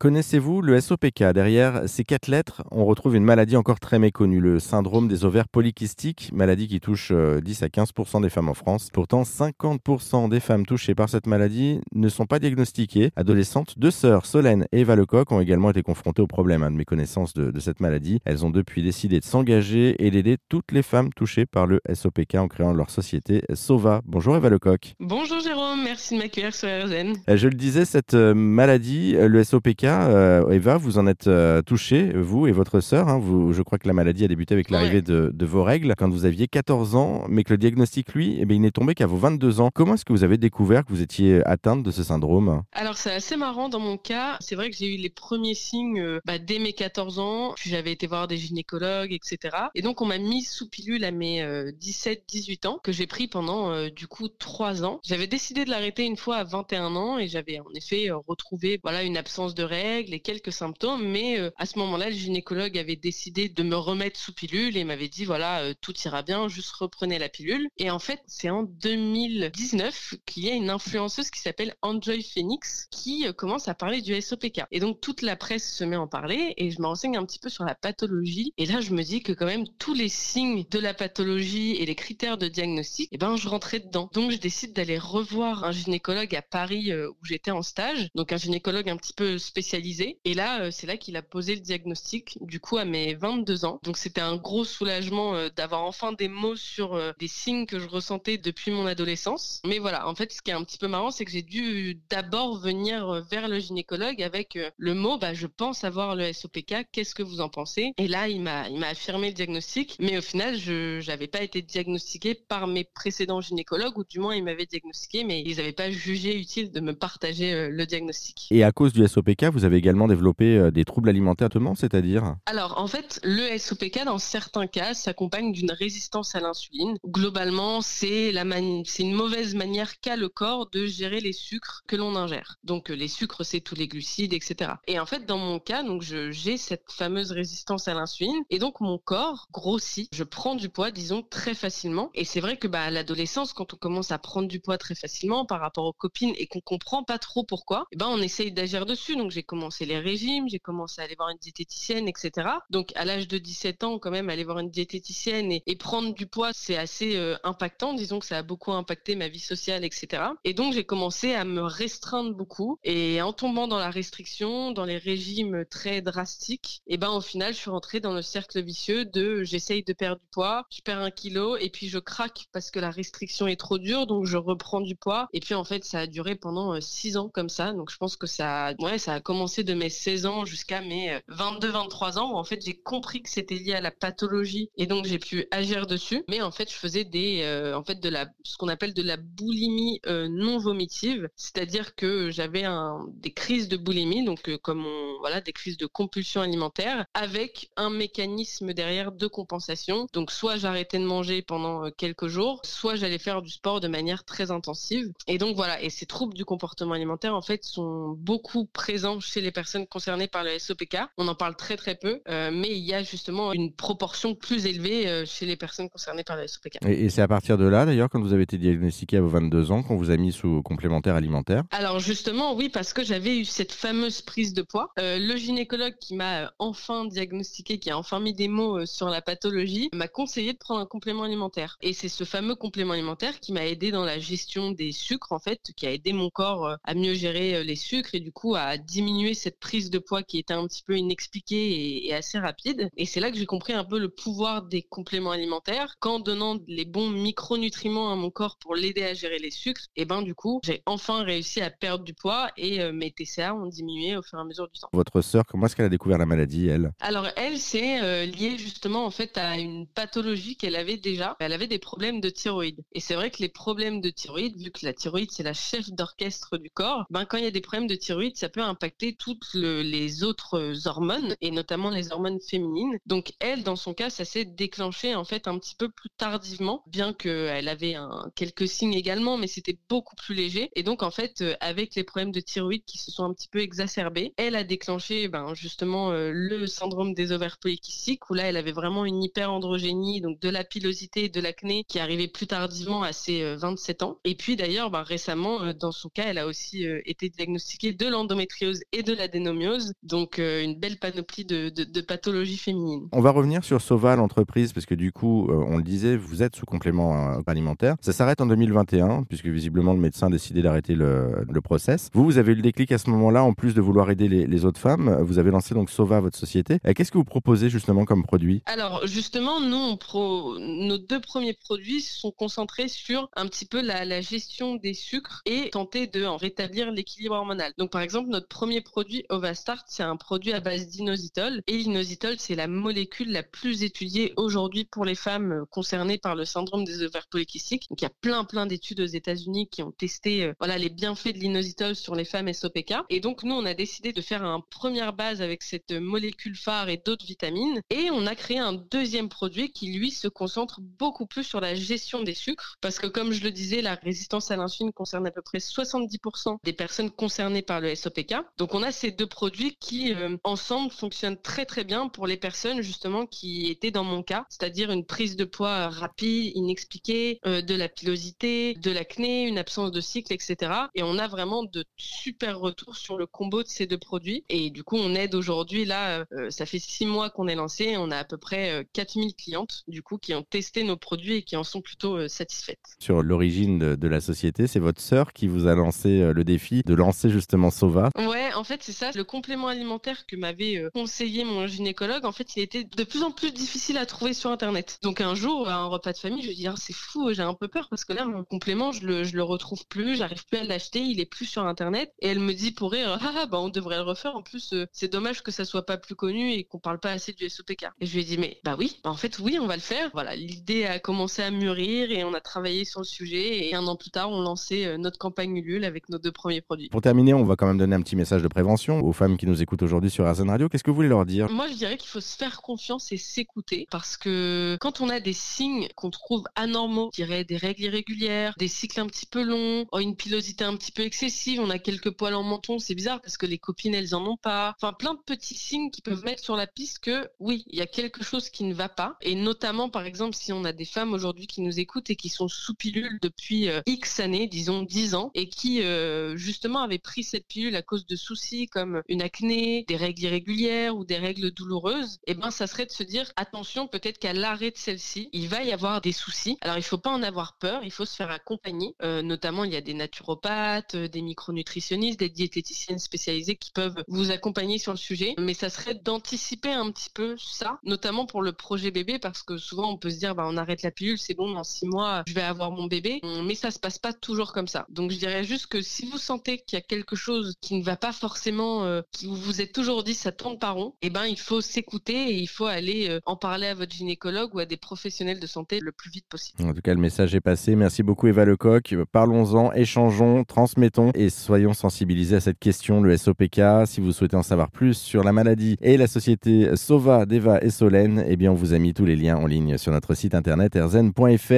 Connaissez-vous le SOPK Derrière ces quatre lettres, on retrouve une maladie encore très méconnue, le syndrome des ovaires polykystiques, maladie qui touche 10 euh, à 15% des femmes en France. Pourtant, 50% des femmes touchées par cette maladie ne sont pas diagnostiquées. Adolescentes, deux sœurs, Solène et Eva Lecoq, ont également été confrontées au problème hein, de méconnaissance de, de cette maladie. Elles ont depuis décidé de s'engager et d'aider toutes les femmes touchées par le SOPK en créant leur société Sova. Bonjour Eva Lecoq. Bonjour Jérôme, merci de m'accueillir sur RZN. Euh, je le disais, cette euh, maladie, le SOPK, euh, Eva, vous en êtes euh, touchée, vous et votre sœur. Hein, vous, je crois que la maladie a débuté avec l'arrivée de, vos règles quand vous aviez 14 ans, mais que le diagnostic, lui, eh bien, il n'est tombé qu'à vos 22 ans. Comment est-ce que vous avez découvert que vous étiez atteinte de ce syndrome? Alors, c'est assez marrant dans mon cas. C'est vrai que j'ai eu les premiers signes euh, bah, dès mes 14 ans. Puis j'avais été voir des gynécologues, etc. Et donc, on m'a mis sous pilule à mes 17-18 ans, que j'ai pris pendant du coup 3 ans. J'avais décidé de l'arrêter une fois à 21 ans et j'avais en effet retrouvé voilà une absence de règles et quelques symptômes, mais euh, à ce moment-là, le gynécologue avait décidé de me remettre sous pilule et m'avait dit voilà, euh, tout ira bien, juste reprenez la pilule. Et en fait, c'est en 2019 qu'il y a une influenceuse qui s'appelle Enjoy Phoenix qui euh, commence à parler du SOPK. Et donc toute la presse se met à en parler et je me renseigne un petit peu sur la pathologie. Et là, je me dis que quand même tous les signes de la pathologie et les critères de diagnostic, eh ben je rentrais dedans. Donc je décide d'aller revoir un gynécologue à Paris où j'étais en stage, donc un gynécologue un petit peu spécialisé et là, euh, c'est là qu'il a posé le diagnostic, du coup, à mes 22 ans. Donc, c'était un gros soulagement euh, d'avoir enfin des mots sur euh, des signes que je ressentais depuis mon adolescence. Mais voilà, en fait, ce qui est un petit peu marrant, c'est que j'ai dû d'abord venir vers le gynécologue avec le mot, bah, je pense avoir le SOPK, qu'est-ce que vous en pensez? Et là, il m'a, affirmé le diagnostic, mais au final, je n'avais pas été diagnostiquée par mes précédents gynécologues, ou du moins, ils m'avaient diagnostiqué, mais ils n'avaient pas jugé utile de me partager le diagnostic. Et à cause du SOPK, vous avez également développer euh, des troubles alimentaires, c'est-à-dire Alors, en fait, le SOPK, dans certains cas, s'accompagne d'une résistance à l'insuline. Globalement, c'est c'est une mauvaise manière qu'a le corps de gérer les sucres que l'on ingère. Donc, euh, les sucres, c'est tous les glucides, etc. Et en fait, dans mon cas, donc, j'ai cette fameuse résistance à l'insuline, et donc mon corps grossit. Je prends du poids, disons, très facilement. Et c'est vrai que, bah, à l'adolescence, quand on commence à prendre du poids très facilement par rapport aux copines et qu'on comprend pas trop pourquoi, eh ben, on essaye d'agir dessus. Donc, j'ai commencé les régimes, j'ai commencé à aller voir une diététicienne, etc. Donc à l'âge de 17 ans, quand même, aller voir une diététicienne et, prendre du poids, c'est assez euh, impactant. Disons que ça a beaucoup impacté ma vie sociale, etc. Et donc j'ai commencé à me restreindre beaucoup. Et en tombant dans la restriction, dans les régimes très drastiques, et ben au final, je suis rentrée dans le cercle vicieux de j'essaye de perdre du poids, je perds un kilo et puis je craque parce que la restriction est trop dure, donc je reprends du poids. Et puis en fait, ça a duré pendant 6 euh, ans comme ça. Donc je pense que ça, ouais, ça a commencé de mes 16 ans jusqu'à mes 22-23 euh, ans en fait j'ai compris que c'était lié à la pathologie et donc j'ai pu agir dessus. Mais en fait je faisais des, euh, en fait de la, ce qu'on appelle de la boulimie euh, non vomitive, c'est-à-dire que j'avais des crises de boulimie, donc comme on, voilà des crises de compulsion alimentaire avec un mécanisme derrière de compensation. Donc soit j'arrêtais de manger pendant quelques jours, soit j'allais faire du sport de manière très intensive. Et donc voilà, et ces troubles du comportement alimentaire en fait sont beaucoup présents chez les personnes concernées par le SOPK. On en parle très très peu, euh, mais il y a justement une proportion plus élevée euh, chez les personnes concernées par le SOPK. Et, c'est à partir de là, d'ailleurs, quand vous avez été diagnostiqué à vos 22 ans, qu'on vous a mis sous complémentaire alimentaire Alors justement, oui, parce que j'avais eu cette fameuse prise de poids. Euh, le gynécologue qui m'a enfin diagnostiqué, qui a enfin mis des mots sur la pathologie, m'a conseillé de prendre un complément alimentaire. Et c'est ce fameux complément alimentaire qui m'a aidé dans la gestion des sucres, en fait, qui a aidé mon corps à mieux gérer les sucres et du coup à diminuer cette prise de poids qui était un petit peu inexpliquée et, assez rapide. Et c'est là que j'ai compris un peu le pouvoir des compléments alimentaires. Qu'en donnant les bons micronutriments à mon corps pour l'aider à gérer les sucres, et ben du coup, j'ai enfin réussi à perdre du poids et euh, mes TCA ont diminué au fur et à mesure du temps. Votre sœur, comment est-ce qu'elle a découvert la maladie, elle? Alors elle, c'est euh, lié justement en fait à une pathologie qu'elle avait déjà. Elle avait des problèmes de thyroïde. Et c'est vrai que les problèmes de thyroïde, vu que la thyroïde c'est la chef d'orchestre du corps, ben quand il y a des problèmes de thyroïde, ça peut impacter tout le les autres hormones et notamment les hormones féminines. Donc elle, dans son cas, ça s'est déclenché en fait un petit peu plus tardivement, bien qu'elle avait un, quelques signes également, mais c'était beaucoup plus léger. Et donc en fait, euh, avec les problèmes de thyroïde qui se sont un petit peu exacerbés, elle a déclenché ben, justement euh, le syndrome des ovaires polykystiques où là, elle avait vraiment une hyperandrogénie, donc de la pilosité et de l'acné qui arrivait plus tardivement à ses 27 euh, ans. Et puis d'ailleurs, ben, récemment, dans son cas, elle a aussi été diagnostiquée de l'endométriose et de l'adénomiose, donc euh, une belle panoplie de, de, pathologies féminines. On va revenir sur Sova, l'entreprise, parce que du coup, euh, on le disait, vous êtes sous complément alimentaire. Ça s'arrête en 2021, puisque visiblement le médecin a décidé d'arrêter le, le, process. Vous, vous avez eu le déclic à ce moment-là, en plus de vouloir aider les, les autres femmes, vous avez lancé donc Sova, votre société. Qu'est-ce que vous proposez justement comme produit? Alors justement, nous, on pro... nos deux premiers produits sont concentrés sur un petit peu la, la gestion des sucres et tenter de en rétablir l'équilibre hormonal. Donc par exemple, notre premier produit Ovastart, c'est un produit à base d'inositol et l'inositol, c'est la molécule la plus étudiée aujourd'hui pour les femmes concernées par le syndrome des ovaires polykystiques. Donc il y a plein plein d'études aux États-Unis qui ont testé euh, voilà les bienfaits de l'inositol sur les femmes SOPK et donc nous on a décidé de faire un première base avec cette molécule phare et d'autres vitamines et on a créé un deuxième produit qui lui se concentre beaucoup plus sur la gestion des sucres parce que comme je le disais, la résistance à l'insuline concerne à peu près 70% des personnes concernées par le SOPK. Donc on a ces deux produits qui euh, ensemble fonctionnent très très bien pour les personnes justement qui étaient dans mon cas, c'est-à-dire une prise de poids rapide, inexpliquée, euh, de la pilosité, de l'acné, une absence de cycle, etc. Et on a vraiment de super retours sur le combo de ces deux produits. Et du coup, on aide aujourd'hui là, euh, ça fait six mois qu'on est lancé, on a à peu près 4000 clientes du coup qui ont testé nos produits et qui en sont plutôt satisfaites. Sur l'origine de, de la société, c'est votre sœur qui vous a lancé le défi de lancer justement Sova. Ouais, en fait, c'est ça. Le complément alimentaire que m'avait euh, conseillé mon gynécologue, en fait, il était de plus en plus difficile à trouver sur Internet. Donc un jour, à un repas de famille, je dis, ah, c'est fou, j'ai un peu peur parce que là, mon complément, je le, je le retrouve plus, j'arrive plus à l'acheter, il est plus sur Internet. Et elle me dit pour rire, ah, ah bah, on devrait le refaire. En plus, euh, c'est dommage que ça soit pas plus connu et qu'on parle pas assez du SOPK. Et je lui ai dit, mais bah oui, bah, en fait, oui, on va le faire. Voilà, l'idée a commencé à mûrir et on a travaillé sur le sujet. Et un an plus tard, on lançait euh, notre campagne Ulule avec nos deux premiers produits. Pour terminer, on va quand même donner un petit message de prévention aux femmes qui nous écoutent aujourd'hui sur RZN Radio. Qu'est-ce que vous voulez leur dire? Moi, je dirais qu'il faut se faire confiance et s'écouter parce que quand on a des signes qu'on trouve anormaux, je dirais des règles irrégulières, des cycles un petit peu longs, oh, une pilosité un petit peu excessive, on a quelques poils en menton, c'est bizarre parce que les copines, elles en ont pas. Enfin, plein de petits signes qui peuvent mettre sur la piste que oui, il y a quelque chose qui ne va pas. Et notamment, par exemple, si on a des femmes aujourd'hui qui nous écoutent et qui sont sous pilule depuis euh, X années, disons 10 ans, et qui euh, justement avaient pris cette pilule à cause de soucis comme une acné, des règles irrégulières ou des règles douloureuses, eh ben ça serait de se dire attention, peut-être qu'à l'arrêt de celle-ci, il va y avoir des soucis. Alors il faut pas en avoir peur, il faut se faire accompagner. Euh, notamment, il y a des naturopathes, euh, des micronutritionnistes, des diététiciennes spécialisées qui peuvent vous accompagner sur le sujet. Mais ça serait d'anticiper un petit peu ça, notamment pour le projet bébé, parce que souvent on peut se dire bah on arrête la pilule, c'est bon, dans six mois je vais avoir mon bébé. Mais ça se passe pas toujours comme ça. Donc je dirais juste que si vous sentez qu'il y a quelque chose qui ne va pas forcément, euh, qui vous vous êtes toujours dit ça tourne pas rond, eh ben il faut s'écouter et il faut aller euh, en parler à votre gynécologue ou à des professionnels de santé le plus vite possible. En tout cas, le message est passé. Merci beaucoup Eva Lecoq. Parlons-en, échangeons, transmettons et soyons sensibilisés à cette question, le SOPK. Si vous souhaitez en savoir plus sur la maladie et la société Sova, Deva et Solène, eh bien on vous a mis tous les liens en ligne sur notre site internet erzen.fr.